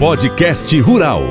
Podcast Rural.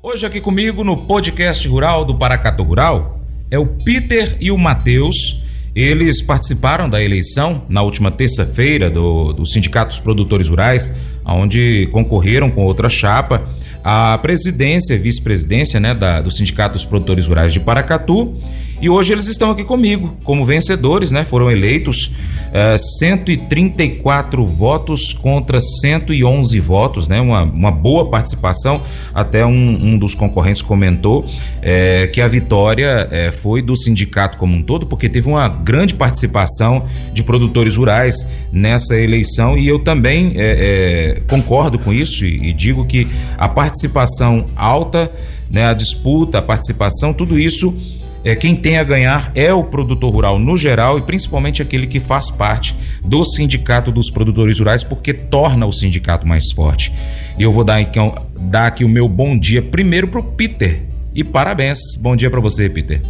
Hoje aqui comigo no Podcast Rural do Paracato Rural é o Peter e o Matheus. Eles participaram da eleição na última terça-feira do, do Sindicato dos Produtores Rurais, onde concorreram com outra chapa a presidência, vice-presidência né, do Sindicato dos Produtores Rurais de Paracatu. E hoje eles estão aqui comigo como vencedores, né? Foram eleitos uh, eh, 134 votos contra 111 votos, né? Uma, uma boa participação. Até um, um dos concorrentes comentou é, que a vitória é, foi do sindicato como um todo, porque teve uma grande participação de produtores rurais nessa eleição e eu também é, concordo com isso e, e digo que a participação alta, né? A disputa, a participação, tudo isso é, quem tem a ganhar é o produtor rural no geral e principalmente aquele que faz parte do sindicato dos produtores rurais, porque torna o sindicato mais forte. E eu vou dar, então, dar aqui o meu bom dia primeiro para o Peter. E parabéns. Bom dia para você, Peter.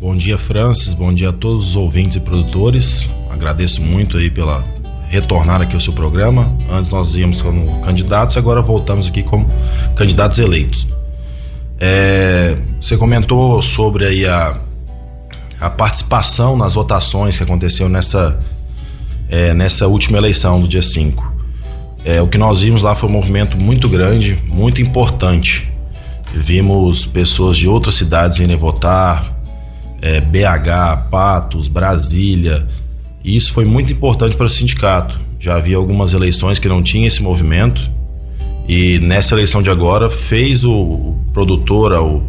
Bom dia, Francis. Bom dia a todos os ouvintes e produtores. Agradeço muito aí pela retornar aqui ao seu programa. Antes nós íamos como candidatos, agora voltamos aqui como candidatos eleitos. É, você comentou sobre aí a, a participação nas votações que aconteceu nessa, é, nessa última eleição do dia 5. É, o que nós vimos lá foi um movimento muito grande, muito importante. Vimos pessoas de outras cidades virem votar, é, BH, Patos, Brasília. E isso foi muito importante para o sindicato. Já havia algumas eleições que não tinha esse movimento e nessa eleição de agora fez o, produtor ao,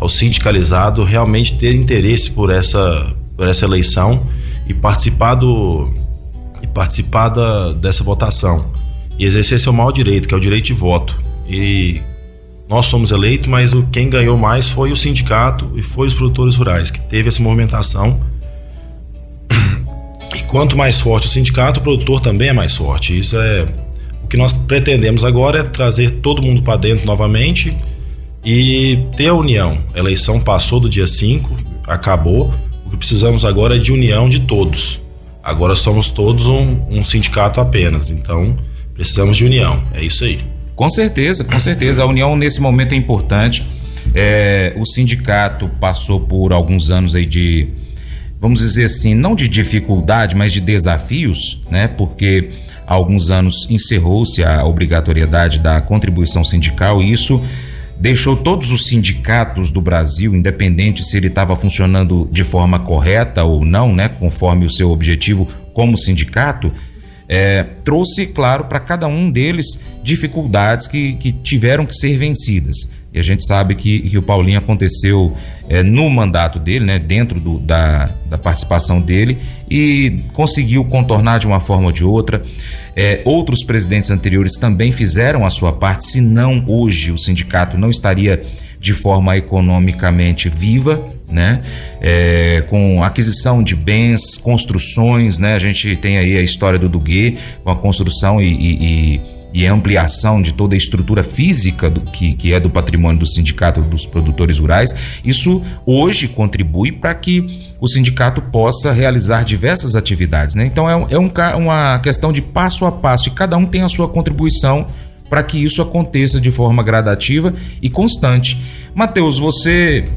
ao sindicalizado realmente ter interesse por essa, por essa eleição e participar, do, e participar da, dessa votação e exercer seu maior direito, que é o direito de voto. E nós somos eleitos, mas o, quem ganhou mais foi o sindicato e foi os produtores rurais, que teve essa movimentação. E quanto mais forte o sindicato, o produtor também é mais forte. Isso é que nós pretendemos agora é trazer todo mundo para dentro novamente e ter a união. A eleição passou do dia 5, acabou. O que precisamos agora é de união de todos. Agora somos todos um, um sindicato apenas, então precisamos de união. É isso aí. Com certeza, com certeza. A união nesse momento é importante. É, o sindicato passou por alguns anos aí de, vamos dizer assim, não de dificuldade, mas de desafios, né? Porque há alguns anos encerrou-se a obrigatoriedade da contribuição sindical e isso deixou todos os sindicatos do Brasil, independente se ele estava funcionando de forma correta ou não, né, conforme o seu objetivo como sindicato, é, trouxe, claro, para cada um deles dificuldades que, que tiveram que ser vencidas. E a gente sabe que, que o Paulinho aconteceu é, no mandato dele, né, dentro do, da, da participação dele, e conseguiu contornar de uma forma ou de outra. É, outros presidentes anteriores também fizeram a sua parte, se não hoje o sindicato não estaria de forma economicamente viva, né? É, com aquisição de bens, construções, né? A gente tem aí a história do Duguê com a construção e, e, e e ampliação de toda a estrutura física do, que, que é do patrimônio do Sindicato dos Produtores Rurais, isso hoje contribui para que o sindicato possa realizar diversas atividades. Né? Então é, é um, uma questão de passo a passo e cada um tem a sua contribuição para que isso aconteça de forma gradativa e constante. Mateus, você,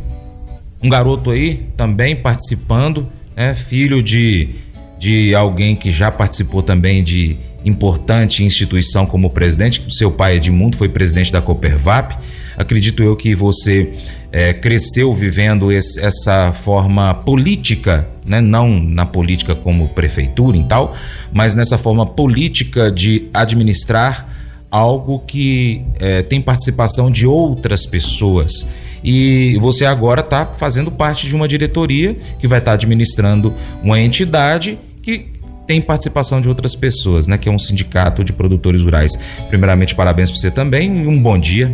um garoto aí também participando, é filho de, de alguém que já participou também de importante instituição como presidente. Seu pai Edmundo foi presidente da Coopervap. Acredito eu que você é, cresceu vivendo esse, essa forma política, né? não na política como prefeitura e tal, mas nessa forma política de administrar algo que é, tem participação de outras pessoas. E você agora está fazendo parte de uma diretoria que vai estar tá administrando uma entidade que tem participação de outras pessoas, né? Que é um sindicato de produtores rurais. Primeiramente, parabéns para você também e um bom dia.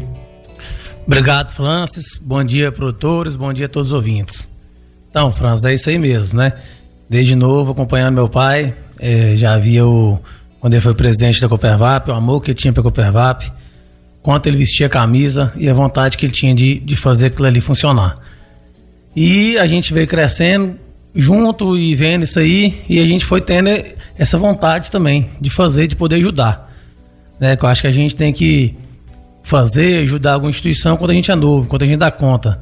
Obrigado, Francis. Bom dia, produtores. Bom dia a todos os ouvintes. Então, Francis, é isso aí mesmo, né? Desde novo, acompanhando meu pai, é, já havia o. Quando ele foi presidente da Coopervap, o amor que ele tinha para a Coopervap, quanto ele vestia a camisa e a vontade que ele tinha de, de fazer aquilo ali funcionar. E a gente veio crescendo, junto e vendo isso aí, e a gente foi tendo essa vontade também de fazer, de poder ajudar. né? Que eu acho que a gente tem que fazer, ajudar alguma instituição quando a gente é novo, quando a gente dá conta.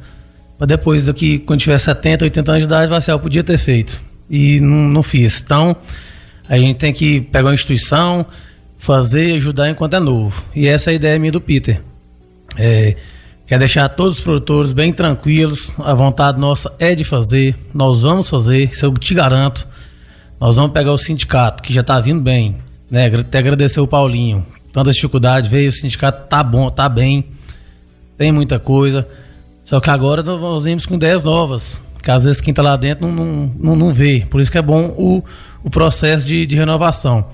Para depois daqui, quando tiver 70, 80 anos de idade, vai ser, eu podia ter feito. E não, não fiz. Então, a gente tem que pegar uma instituição, fazer ajudar enquanto é novo. E essa é a ideia minha do Peter. É, quer deixar todos os produtores bem tranquilos, a vontade nossa é de fazer, nós vamos fazer, isso eu te garanto. Nós vamos pegar o sindicato, que já está vindo bem, né? Até agradecer o Paulinho. Tanta dificuldade veio, o sindicato tá bom, tá bem, tem muita coisa. Só que agora nós vimos com ideias novas, que às vezes quem está lá dentro não, não, não, não, vê. Por isso que é bom o, o processo de, de renovação.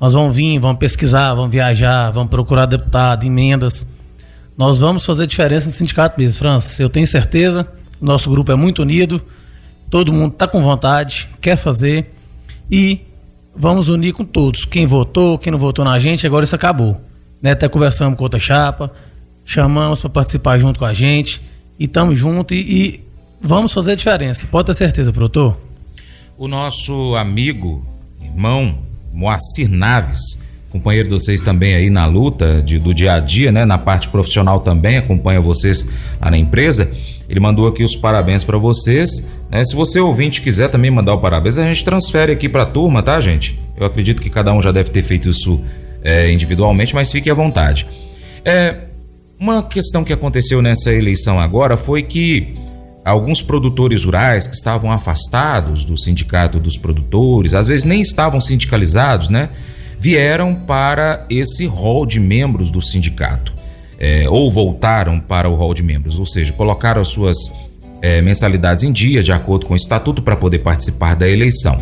Nós vamos vir, vamos pesquisar, vamos viajar, vamos procurar deputado, emendas. Nós vamos fazer diferença no sindicato mesmo, Francis. Eu tenho certeza, nosso grupo é muito unido, todo mundo está com vontade, quer fazer e vamos unir com todos. Quem votou, quem não votou na gente, agora isso acabou. Né? Até conversamos com outra chapa, chamamos para participar junto com a gente e estamos juntos e, e, vamos fazer diferença. Pode ter certeza, produtor. O nosso amigo, irmão Moacir Naves, companheiro de vocês também aí na luta de, do dia a dia, né? Na parte profissional também, acompanha vocês na empresa. Ele mandou aqui os parabéns para vocês. Né? Se você ouvinte quiser também mandar o parabéns, a gente transfere aqui para a turma, tá, gente? Eu acredito que cada um já deve ter feito isso é, individualmente, mas fique à vontade. É, uma questão que aconteceu nessa eleição agora foi que alguns produtores rurais que estavam afastados do sindicato dos produtores, às vezes nem estavam sindicalizados, né? Vieram para esse rol de membros do sindicato. É, ou voltaram para o rol de membros, ou seja, colocaram as suas é, mensalidades em dia, de acordo com o estatuto, para poder participar da eleição.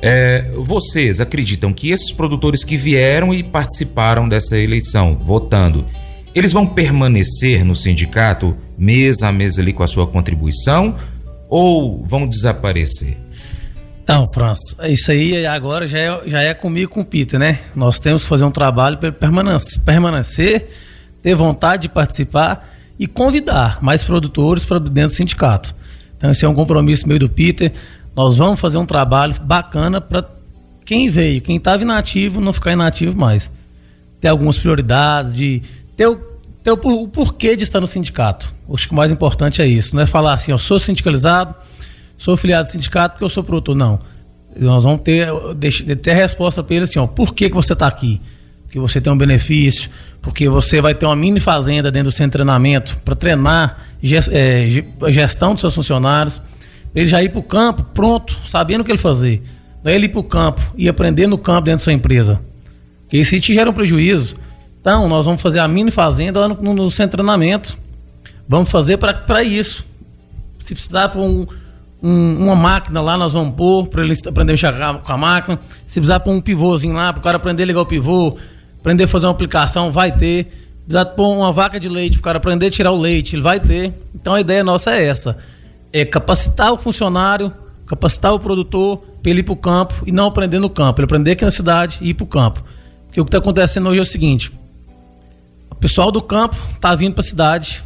É, vocês acreditam que esses produtores que vieram e participaram dessa eleição, votando, eles vão permanecer no sindicato mês a mês ali com a sua contribuição ou vão desaparecer? Então, França, isso aí agora já é, já é comigo com o Peter, né? Nós temos que fazer um trabalho para permanecer, permanecer, ter vontade de participar e convidar mais produtores para dentro do sindicato. Então, esse é um compromisso meio do Peter. Nós vamos fazer um trabalho bacana para quem veio, quem estava inativo, não ficar inativo mais. Ter algumas prioridades, de ter o, ter o, o porquê de estar no sindicato. Acho que o mais importante é isso. Não é falar assim, eu sou sindicalizado, sou filiado do sindicato porque eu sou produtor. Não. Nós vamos ter, ter resposta para ele assim, ó, por que, que você está aqui? Porque você tem um benefício, porque você vai ter uma mini fazenda dentro do de treinamento para treinar é, a gestão dos seus funcionários, ele já ir para o campo pronto, sabendo o que ele fazer. Não é ele ir para o campo e aprender no campo dentro da sua empresa. Porque isso te gera um prejuízo. Então, nós vamos fazer a mini fazenda lá no, no, no treinamento. Vamos fazer para isso. Se precisar para um, um, uma máquina lá, nós vamos pôr para ele aprender a mexer com a máquina. Se precisar pôr um pivôzinho lá, para o cara aprender a ligar o pivô, aprender a fazer uma aplicação, vai ter. Precisar pôr uma vaca de leite, para o cara aprender a tirar o leite, ele vai ter. Então a ideia nossa é essa: é capacitar o funcionário, capacitar o produtor para ele ir para o campo e não aprender no campo, ele aprender aqui na cidade e ir para o campo. Porque o que está acontecendo hoje é o seguinte: o pessoal do campo está vindo para a cidade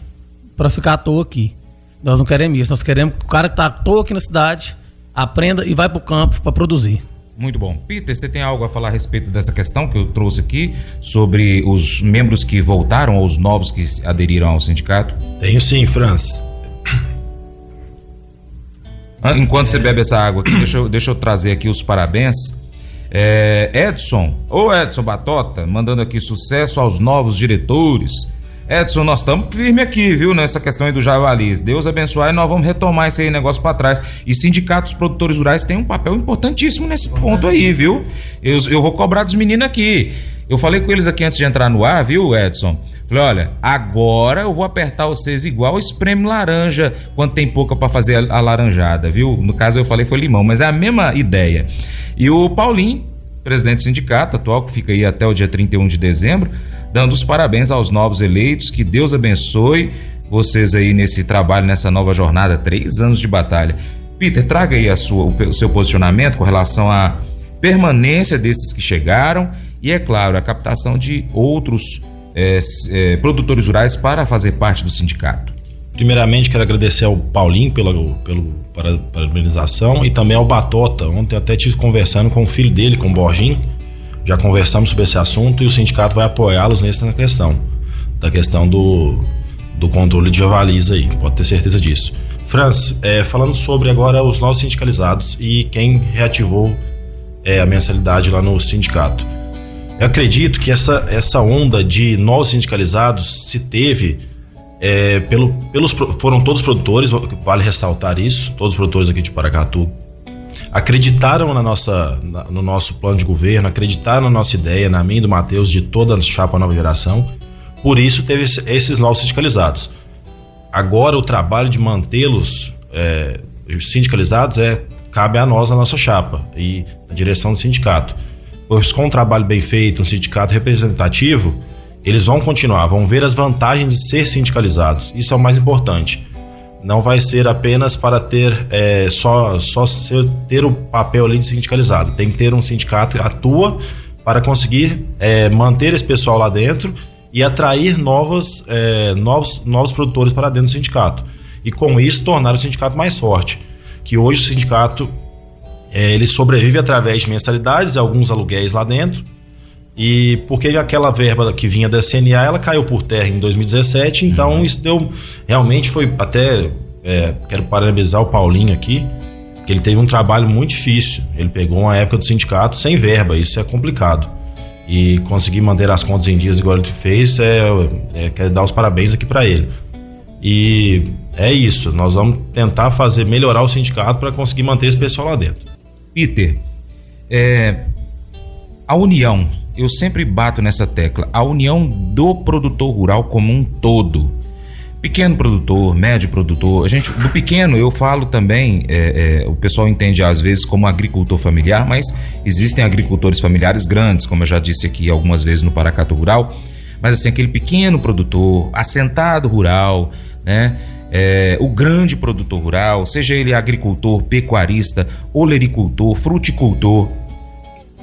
para ficar à toa aqui. Nós não queremos isso, nós queremos que o cara que está à toa aqui na cidade aprenda e vai para o campo para produzir. Muito bom. Peter, você tem algo a falar a respeito dessa questão que eu trouxe aqui sobre os membros que voltaram ou os novos que aderiram ao sindicato? Tenho sim, Franz. Enquanto você bebe essa água aqui, deixa eu, deixa eu trazer aqui os parabéns. É, Edson, ou Edson Batota, mandando aqui sucesso aos novos diretores Edson, nós estamos firme aqui, viu, nessa questão aí do javalis. Deus abençoe e nós vamos retomar esse negócio para trás. E sindicatos produtores rurais têm um papel importantíssimo nesse ponto aí, viu? Eu, eu vou cobrar dos meninos aqui. Eu falei com eles aqui antes de entrar no ar, viu, Edson? Falei, olha, agora eu vou apertar vocês igual espreme laranja quando tem pouca para fazer a laranjada, viu? No caso eu falei foi limão, mas é a mesma ideia. E o Paulinho, presidente do sindicato atual, que fica aí até o dia 31 de dezembro, dando os parabéns aos novos eleitos, que Deus abençoe vocês aí nesse trabalho, nessa nova jornada, três anos de batalha. Peter, traga aí a sua, o seu posicionamento com relação à permanência desses que chegaram e, é claro, a captação de outros é, é, produtores rurais para fazer parte do sindicato. Primeiramente, quero agradecer ao Paulinho pela, pelo, pela e também ao Batota. Ontem até estive conversando com o filho dele, com o Borginho, Já conversamos sobre esse assunto e o sindicato vai apoiá-los nessa questão, da questão do, do controle de javalis aí, pode ter certeza disso. Franz, é, falando sobre agora os novos sindicalizados e quem reativou é, a mensalidade lá no sindicato. Eu acredito que essa, essa onda de novos sindicalizados se teve é, pelo, pelos, foram todos produtores, vale ressaltar isso, todos os produtores aqui de Paracatu acreditaram na nossa, na, no nosso plano de governo, acreditaram na nossa ideia, na minha do Matheus, de toda a chapa nova geração. Por isso teve esses novos sindicalizados. Agora o trabalho de mantê-los é, sindicalizados é cabe a nós, a nossa chapa e a direção do sindicato. Pois com um trabalho bem feito, um sindicato representativo, eles vão continuar, vão ver as vantagens de ser sindicalizados. Isso é o mais importante não vai ser apenas para ter é, só, só ser, ter o papel ali de sindicalizado. Tem que ter um sindicato que atua para conseguir é, manter esse pessoal lá dentro e atrair novos, é, novos, novos produtores para dentro do sindicato. E com isso tornar o sindicato mais forte. Que hoje o sindicato é, ele sobrevive através de mensalidades, alguns aluguéis lá dentro e porque aquela verba que vinha da CNA, ela caiu por terra em 2017, então uhum. isso deu. Realmente foi até. É, quero parabenizar o Paulinho aqui, que ele teve um trabalho muito difícil. Ele pegou uma época do sindicato sem verba, isso é complicado. E conseguir manter as contas em dias igual ele fez, é, é quero dar os parabéns aqui para ele. E é isso, nós vamos tentar fazer melhorar o sindicato para conseguir manter esse pessoal lá dentro. Peter, é, a união eu sempre bato nessa tecla, a união do produtor rural como um todo. Pequeno produtor, médio produtor, a gente do pequeno eu falo também, é, é, o pessoal entende às vezes como agricultor familiar, mas existem agricultores familiares grandes, como eu já disse aqui algumas vezes no Paracato Rural, mas assim, aquele pequeno produtor, assentado rural, né? É, o grande produtor rural, seja ele agricultor, pecuarista, olericultor, fruticultor,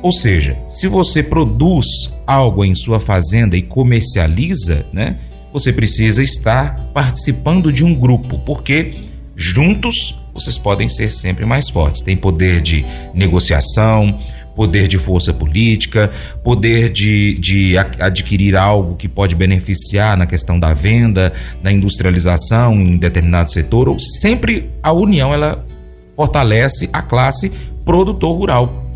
ou seja, se você produz algo em sua fazenda e comercializa, né, você precisa estar participando de um grupo, porque juntos vocês podem ser sempre mais fortes. Tem poder de negociação, poder de força política, poder de, de adquirir algo que pode beneficiar na questão da venda, da industrialização em determinado setor. Ou sempre a união ela fortalece a classe produtor rural.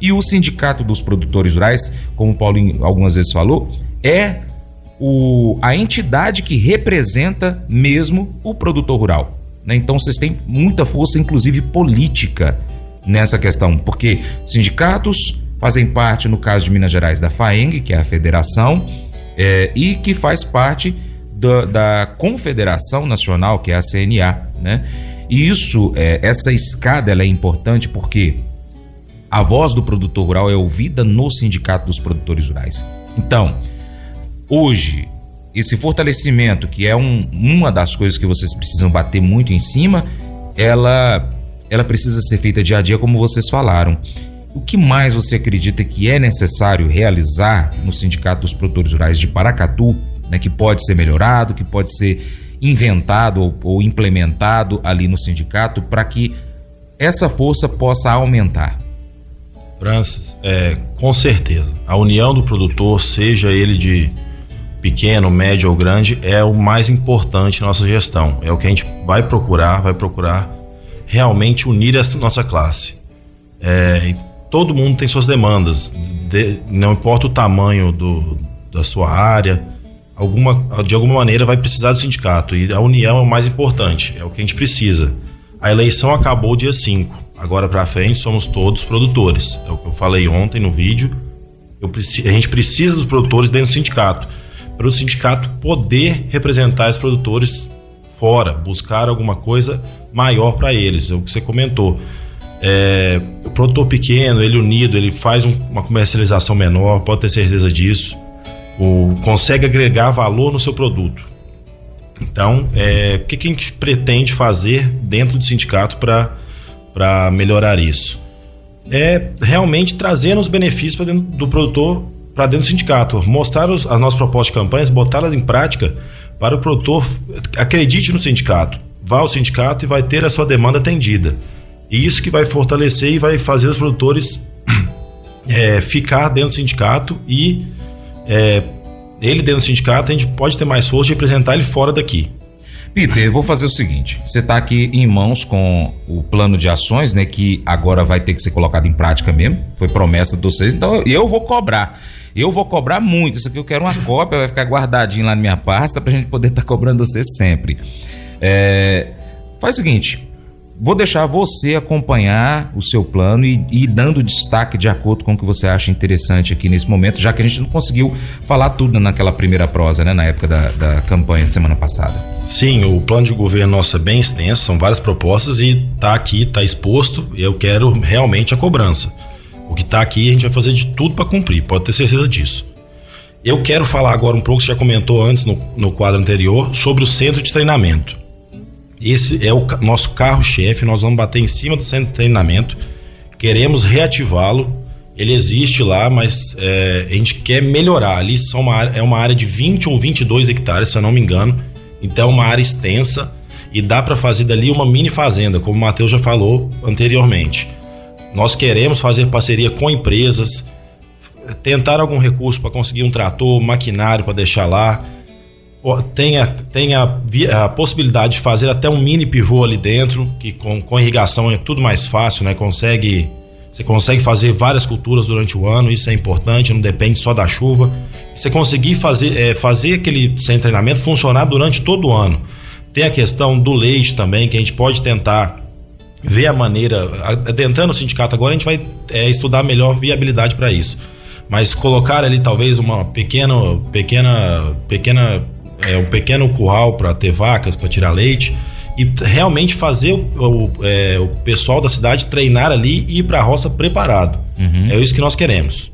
E o Sindicato dos Produtores Rurais, como o Paulinho algumas vezes falou, é o, a entidade que representa mesmo o produtor rural. Né? Então vocês têm muita força, inclusive política, nessa questão, porque sindicatos fazem parte, no caso de Minas Gerais, da FAENG, que é a federação, é, e que faz parte da, da, Confederação Nacional, que é a CNA. Né? E isso, é, essa escada ela é importante porque a voz do produtor rural é ouvida no Sindicato dos Produtores Rurais. Então, hoje, esse fortalecimento, que é um, uma das coisas que vocês precisam bater muito em cima, ela, ela precisa ser feita dia a dia, como vocês falaram. O que mais você acredita que é necessário realizar no Sindicato dos Produtores Rurais de Paracatu, né, que pode ser melhorado, que pode ser inventado ou, ou implementado ali no sindicato para que essa força possa aumentar? Francis, é, com certeza. A união do produtor, seja ele de pequeno, médio ou grande, é o mais importante na nossa gestão. É o que a gente vai procurar, vai procurar realmente unir essa nossa classe. É, todo mundo tem suas demandas, de, não importa o tamanho do, da sua área, alguma, de alguma maneira vai precisar do sindicato e a união é o mais importante, é o que a gente precisa. A eleição acabou dia 5 agora para frente somos todos produtores. É o que eu falei ontem no vídeo. Eu, a gente precisa dos produtores dentro do sindicato. Para o sindicato poder representar os produtores fora, buscar alguma coisa maior para eles. É o que você comentou. É, o produtor pequeno, ele unido, ele faz um, uma comercialização menor, pode ter certeza disso. O, consegue agregar valor no seu produto. Então, é, o que, que a gente pretende fazer dentro do sindicato para para melhorar isso? É realmente trazendo os benefícios para dentro do produtor, para dentro do sindicato, mostrar os, as nossas propostas de campanhas, botá-las em prática para o produtor acredite no sindicato, vá ao sindicato e vai ter a sua demanda atendida. E isso que vai fortalecer e vai fazer os produtores é, ficar dentro do sindicato e é, ele dentro do sindicato a gente pode ter mais força de representar ele fora daqui. Peter, vou fazer o seguinte: você está aqui em mãos com o plano de ações, né? Que agora vai ter que ser colocado em prática mesmo. Foi promessa de vocês, então eu vou cobrar. Eu vou cobrar muito. Isso aqui eu quero uma cópia, vai ficar guardadinho lá na minha pasta para a gente poder estar tá cobrando você sempre. É, faz o seguinte: Vou deixar você acompanhar o seu plano e ir dando destaque de acordo com o que você acha interessante aqui nesse momento, já que a gente não conseguiu falar tudo naquela primeira prosa, né, na época da, da campanha de semana passada. Sim, o plano de governo nosso é bem extenso, são várias propostas e tá aqui, tá exposto, e eu quero realmente a cobrança. O que tá aqui a gente vai fazer de tudo para cumprir, pode ter certeza disso. Eu quero falar agora um pouco, você já comentou antes no, no quadro anterior, sobre o centro de treinamento. Esse é o nosso carro-chefe. Nós vamos bater em cima do centro de treinamento. Queremos reativá-lo. Ele existe lá, mas é, a gente quer melhorar. Ali são uma é uma área de 20 ou 22 hectares, se eu não me engano. Então é uma área extensa e dá para fazer dali uma mini fazenda, como o Matheus já falou anteriormente. Nós queremos fazer parceria com empresas, tentar algum recurso para conseguir um trator, maquinário para deixar lá tem, a, a, possibilidade de fazer até um mini pivô ali dentro, que com, com irrigação é tudo mais fácil, né? Consegue, você consegue fazer várias culturas durante o ano, isso é importante, não depende só da chuva. Você conseguir fazer, é, fazer aquele sem treinamento funcionar durante todo o ano. Tem a questão do leite também, que a gente pode tentar ver a maneira. Adentrando o sindicato agora, a gente vai é, estudar melhor viabilidade para isso. Mas colocar ali talvez uma pequena, pequena, pequena é, um pequeno curral para ter vacas, para tirar leite e realmente fazer o, o, é, o, pessoal da cidade treinar ali e ir para a roça preparado. Uhum. É isso que nós queremos.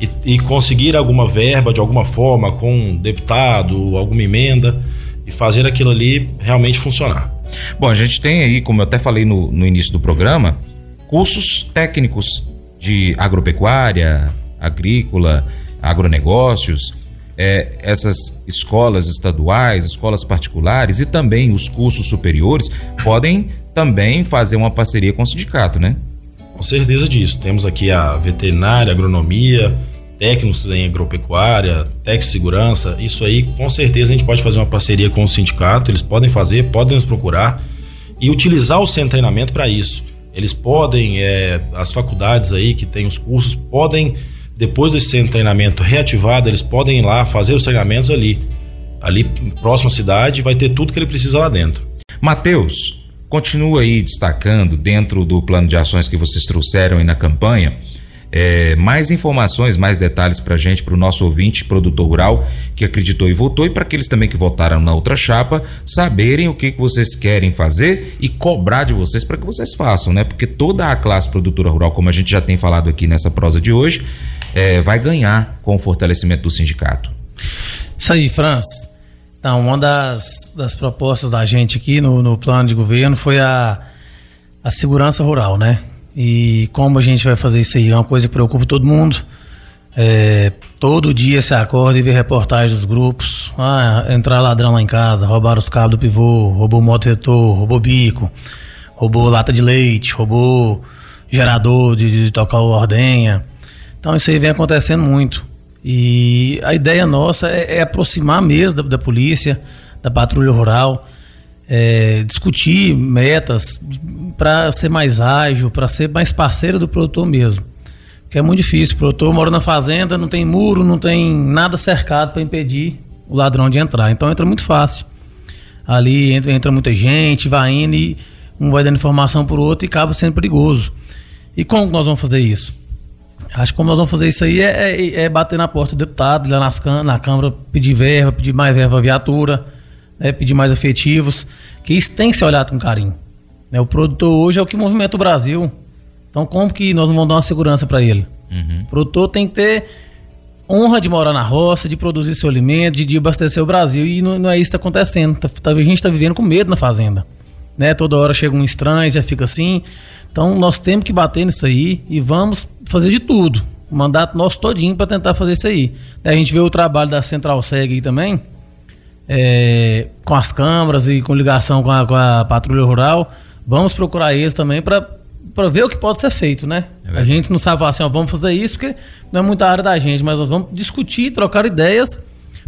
E, e, conseguir alguma verba de alguma forma com um deputado, alguma emenda e fazer aquilo ali realmente funcionar. Bom, a gente tem aí, como eu até falei no, no início do programa, cursos técnicos de agropecuária, agrícola, agronegócios é, essas escolas estaduais, escolas particulares e também os cursos superiores podem também fazer uma parceria com o sindicato, né? Com certeza disso. Temos aqui a veterinária, agronomia, técnicos em agropecuária, de segurança. Isso aí, com certeza, a gente pode fazer uma parceria com o sindicato. Eles podem fazer, podem nos procurar e utilizar o centro de treinamento para isso. Eles podem, é, as faculdades aí que têm os cursos, podem depois desse centro de treinamento reativado, eles podem ir lá fazer os treinamentos ali. Ali, próxima cidade, vai ter tudo que ele precisa lá dentro. Matheus, continua aí destacando dentro do plano de ações que vocês trouxeram aí na campanha. É, mais informações, mais detalhes para gente, para o nosso ouvinte, produtor rural, que acreditou e votou, e para aqueles também que votaram na outra chapa, saberem o que, que vocês querem fazer e cobrar de vocês para que vocês façam, né? Porque toda a classe produtora rural, como a gente já tem falado aqui nessa prosa de hoje, é, vai ganhar com o fortalecimento do sindicato. Isso aí, Franz. Então, uma das, das propostas da gente aqui no, no plano de governo foi a, a segurança rural, né? E como a gente vai fazer isso aí? É uma coisa que preocupa todo mundo. É, todo dia se acorda e vê reportagens dos grupos. Ah, entrar ladrão lá em casa, roubar os cabos do pivô, roubou moto retor, roubou bico, roubou lata de leite, roubou gerador de, de tocar ordenha. Então isso aí vem acontecendo muito. E a ideia nossa é, é aproximar mesmo da, da, polícia, da patrulha rural, é, discutir metas para ser mais ágil, para ser mais parceiro do produtor mesmo. Porque é muito difícil. O produtor mora na fazenda, não tem muro, não tem nada cercado para impedir o ladrão de entrar. Então entra muito fácil. Ali entra, entra muita gente, vai indo e um vai dando informação para o outro e acaba sendo perigoso. E como nós vamos fazer isso? Acho que como nós vamos fazer isso aí é, é, é bater na porta do deputado, lá nas, na Câmara, pedir verba, pedir mais verba para viatura, né, pedir mais efetivos, que isso tem que ser olhado com carinho. Né? O produtor hoje é o que movimenta o Brasil. Então como que nós não vamos dar uma segurança para ele? Uhum. O produtor tem que ter honra de morar na roça, de produzir seu alimento, de, de abastecer o Brasil. E não, não é isso que está acontecendo. Tá, tá, a gente está vivendo com medo na fazenda. Né? Toda hora chega um estranho, já fica assim. Então nós temos que bater nisso aí e vamos fazer de tudo. O mandato nosso todinho para tentar fazer isso aí. A gente vê o trabalho da Central SEG aí também, é, com as câmaras e com ligação com a, com a patrulha rural. Vamos procurar eles também para para ver o que pode ser feito, né? É a gente não sabe falar assim, ó, vamos fazer isso, porque não é muita área da gente, mas nós vamos discutir, trocar ideias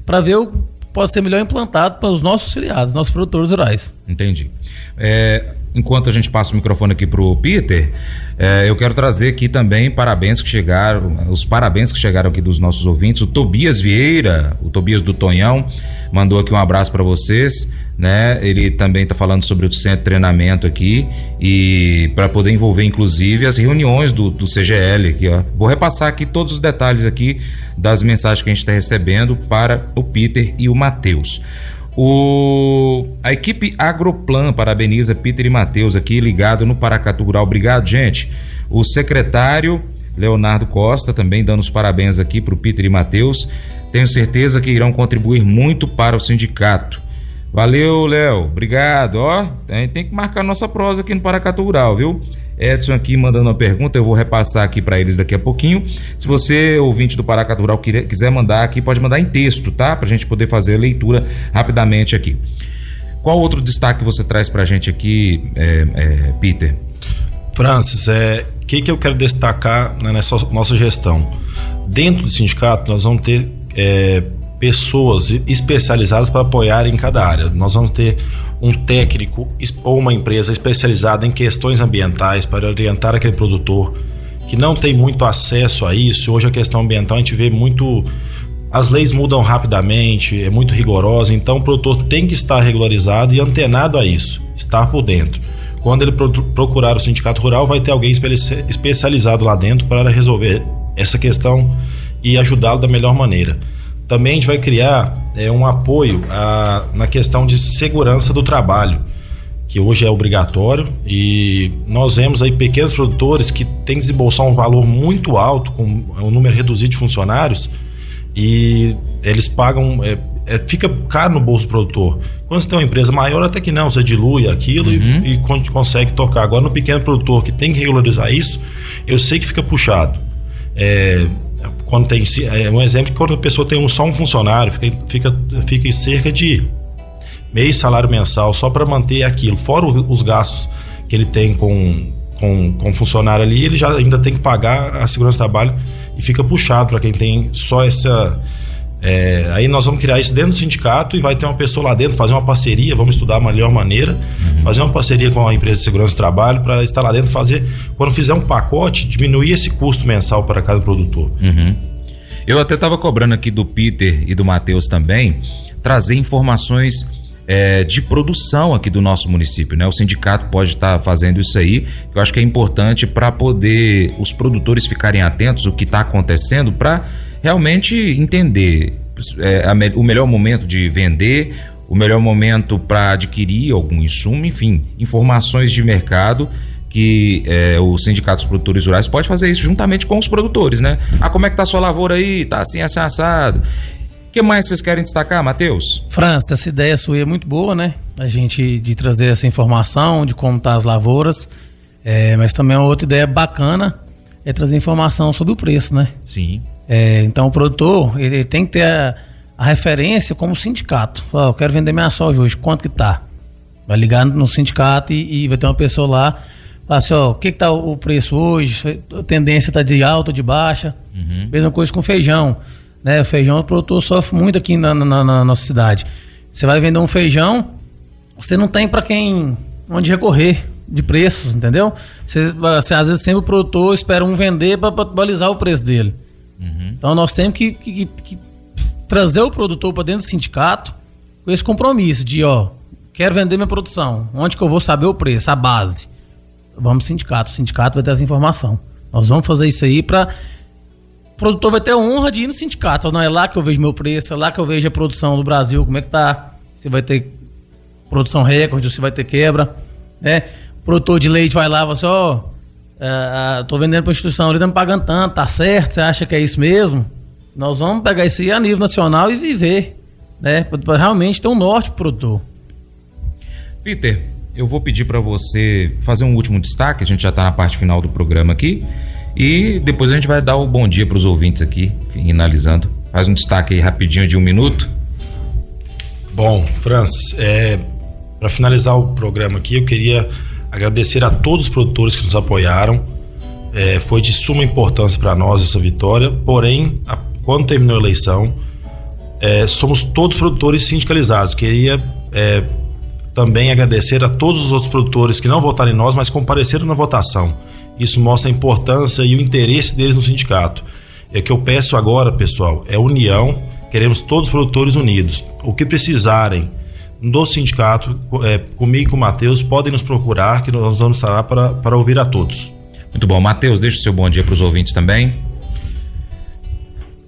para ver o que pode ser melhor implantado para os nossos filiados, nossos produtores rurais. Entendi. É, enquanto a gente passa o microfone aqui para o Peter, é, eu quero trazer aqui também parabéns que chegaram, os parabéns que chegaram aqui dos nossos ouvintes. O Tobias Vieira, o Tobias do Tonhão, mandou aqui um abraço para vocês. Né? Ele também está falando sobre o centro de treinamento aqui e para poder envolver inclusive as reuniões do, do CGL aqui, ó. Vou repassar aqui todos os detalhes aqui das mensagens que a gente está recebendo para o Peter e o Matheus. O, a equipe Agroplan parabeniza Peter e Matheus aqui ligado no Paracatu Rural. Obrigado, gente. O secretário Leonardo Costa também dando os parabéns aqui para o Peter e Matheus. Tenho certeza que irão contribuir muito para o sindicato. Valeu, Léo. Obrigado. Ó, tem, tem que marcar nossa prosa aqui no Paracatu Rural, viu? Edson aqui mandando uma pergunta, eu vou repassar aqui para eles daqui a pouquinho. Se você, ouvinte do Paracatu Rural, quiser mandar aqui, pode mandar em texto, tá? Para a gente poder fazer a leitura rapidamente aqui. Qual outro destaque você traz para a gente aqui, é, é, Peter? Francis, é o que, que eu quero destacar nessa nossa gestão? Dentro do sindicato, nós vamos ter é, pessoas especializadas para apoiar em cada área. Nós vamos ter um técnico ou uma empresa especializada em questões ambientais para orientar aquele produtor que não tem muito acesso a isso. Hoje a questão ambiental a gente vê muito as leis mudam rapidamente, é muito rigorosa, então o produtor tem que estar regularizado e antenado a isso, estar por dentro. Quando ele procurar o sindicato rural, vai ter alguém especializado lá dentro para resolver essa questão e ajudá-lo da melhor maneira. Também a gente vai criar é, um apoio a, na questão de segurança do trabalho, que hoje é obrigatório, e nós vemos aí pequenos produtores que têm que desembolsar um valor muito alto, com um número reduzido de funcionários, e eles pagam. É, é, fica caro no bolso do produtor. Quando você tem uma empresa maior, até que não, você dilui aquilo uhum. e, e consegue tocar. Agora, no pequeno produtor que tem que regularizar isso, eu sei que fica puxado. É, quando tem é um exemplo que quando a pessoa tem um, só um funcionário fica, fica, fica em cerca de meio salário mensal só para manter aquilo. Fora os gastos que ele tem com com, com funcionário ali ele já ainda tem que pagar a segurança do trabalho e fica puxado para quem tem só essa é, aí nós vamos criar isso dentro do sindicato e vai ter uma pessoa lá dentro, fazer uma parceria, vamos estudar a melhor maneira, uhum. fazer uma parceria com a empresa de segurança do trabalho para estar lá dentro fazer, quando fizer um pacote, diminuir esse custo mensal para cada produtor. Uhum. Eu até estava cobrando aqui do Peter e do Matheus também, trazer informações é, de produção aqui do nosso município, né? O sindicato pode estar tá fazendo isso aí. Eu acho que é importante para poder os produtores ficarem atentos o que está acontecendo para realmente entender é, a, o melhor momento de vender, o melhor momento para adquirir algum insumo, enfim, informações de mercado que é, o Sindicato dos Produtores Rurais pode fazer isso juntamente com os produtores, né? Ah, como é que tá a sua lavoura aí? Tá assim, assim, assado. O que mais vocês querem destacar, Matheus? França, essa ideia sua é muito boa, né? A gente de trazer essa informação de como tá as lavouras, é, mas também uma outra ideia bacana é trazer informação sobre o preço, né? Sim. É, então o produtor ele tem que ter a, a referência como sindicato. Fala, eu quero vender minha soja hoje, quanto que tá? Vai ligar no sindicato e, e vai ter uma pessoa lá, fala assim, ó, o que que tá o preço hoje? A tendência tá de alta ou de baixa? Uhum. Mesma coisa com feijão. Né? O feijão o produtor sofre muito aqui na, na, na nossa cidade. Você vai vender um feijão, você não tem para quem onde recorrer de preços, entendeu? Você, você, às vezes sempre o produtor espera um vender para balizar o preço dele. Uhum. Então nós temos que, que, que trazer o produtor para dentro do sindicato com esse compromisso de, ó, quero vender minha produção, onde que eu vou saber o preço, a base? Vamos sindicato, o sindicato vai ter essa informação. Nós vamos fazer isso aí para o produtor vai ter a honra de ir no sindicato. Não é lá que eu vejo meu preço, é lá que eu vejo a produção do Brasil, como é que tá? Se vai ter produção recorde, se vai ter quebra, né? produtor de leite vai lá assim, ó, oh, uh, tô vendendo pra instituição ali, tá me pagando tanto, tá certo? Você acha que é isso mesmo? Nós vamos pegar isso aí a nível nacional e viver, né? Pra, realmente ter um norte pro produtor. Peter, eu vou pedir para você fazer um último destaque, a gente já está na parte final do programa aqui, e depois a gente vai dar o bom dia para os ouvintes aqui, finalizando. Faz um destaque aí rapidinho de um minuto. Bom, Franz, é, para finalizar o programa aqui, eu queria Agradecer a todos os produtores que nos apoiaram. É, foi de suma importância para nós essa vitória, porém, a, quando terminou a eleição, é, somos todos produtores sindicalizados. Queria é, também agradecer a todos os outros produtores que não votaram em nós, mas compareceram na votação. Isso mostra a importância e o interesse deles no sindicato. É que eu peço agora, pessoal, é união. Queremos todos os produtores unidos. O que precisarem do sindicato, é, comigo e com o Matheus, podem nos procurar, que nós vamos estar lá para, para ouvir a todos. Muito bom. Matheus, deixa o seu bom dia para os ouvintes também.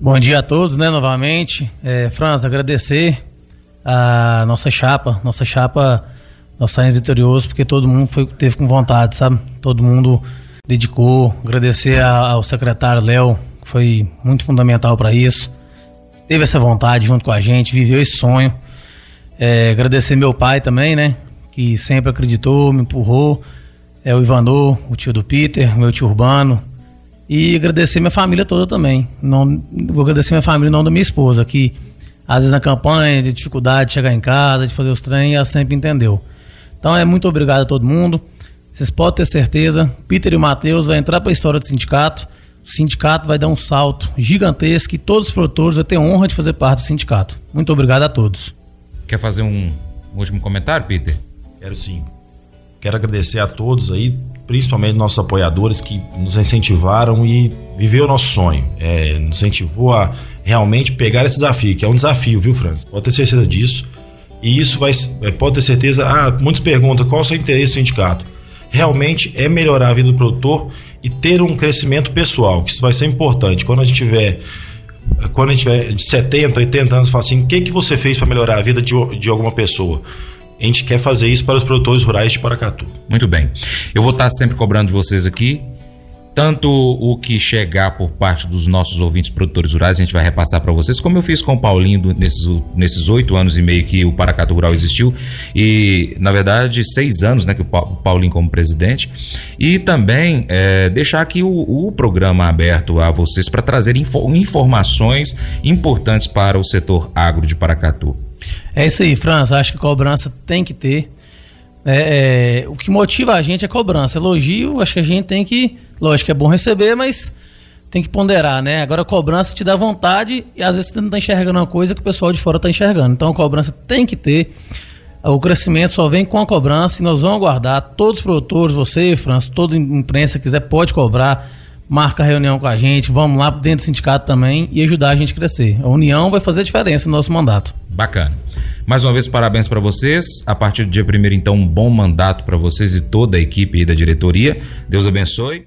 Bom dia a todos, né, novamente. É, Franz, agradecer a nossa chapa, nossa chapa, nós saímos vitoriosos porque todo mundo foi, teve com vontade, sabe? Todo mundo dedicou. Agradecer ao secretário Léo, que foi muito fundamental para isso. Teve essa vontade junto com a gente, viveu esse sonho. É, agradecer meu pai também, né? Que sempre acreditou, me empurrou. É o Ivanô, o tio do Peter, meu tio Urbano. E agradecer minha família toda também. Não, vou agradecer minha família, não da minha esposa, que às vezes na campanha, de dificuldade de chegar em casa, de fazer os trem, ela sempre entendeu. Então é muito obrigado a todo mundo. Vocês podem ter certeza, Peter e o Matheus vão entrar para a história do sindicato. O sindicato vai dar um salto gigantesco e todos os produtores vão ter honra de fazer parte do sindicato. Muito obrigado a todos. Quer fazer um último comentário, Peter? Quero sim. Quero agradecer a todos aí, principalmente nossos apoiadores que nos incentivaram e viveu o nosso sonho. É, nos incentivou a realmente pegar esse desafio, que é um desafio, viu, Franz? Pode ter certeza disso. E isso vai, é, pode ter certeza. Ah, muitos perguntam qual é o seu interesse no sindicato. Realmente é melhorar a vida do produtor e ter um crescimento pessoal, que isso vai ser importante. Quando a gente tiver quando a gente tiver de 70, 80 anos, fala assim: o que, que você fez para melhorar a vida de, de alguma pessoa? A gente quer fazer isso para os produtores rurais de Paracatu. Muito bem. Eu vou estar sempre cobrando vocês aqui tanto o que chegar por parte dos nossos ouvintes produtores rurais, a gente vai repassar para vocês, como eu fiz com o Paulinho nesses, oito anos e meio que o Paracatu Rural existiu, e na verdade seis anos, né, que o Paulinho como presidente, e também é, deixar aqui o, o, programa aberto a vocês para trazer info, informações importantes para o setor agro de Paracatu. É isso aí, Franz, acho que cobrança tem que ter. É, é, o que motiva a gente é cobrança. Elogio, acho que a gente tem que Lógico que é bom receber, mas tem que ponderar, né? Agora a cobrança te dá vontade e às vezes você não está enxergando uma coisa que o pessoal de fora está enxergando. Então a cobrança tem que ter. O crescimento só vem com a cobrança e nós vamos aguardar. Todos os produtores, você, França, toda imprensa quiser, pode cobrar. Marca a reunião com a gente, vamos lá dentro do sindicato também e ajudar a gente a crescer. A união vai fazer diferença no nosso mandato. Bacana. Mais uma vez, parabéns para vocês. A partir do dia 1 então, um bom mandato para vocês e toda a equipe da diretoria. Deus abençoe.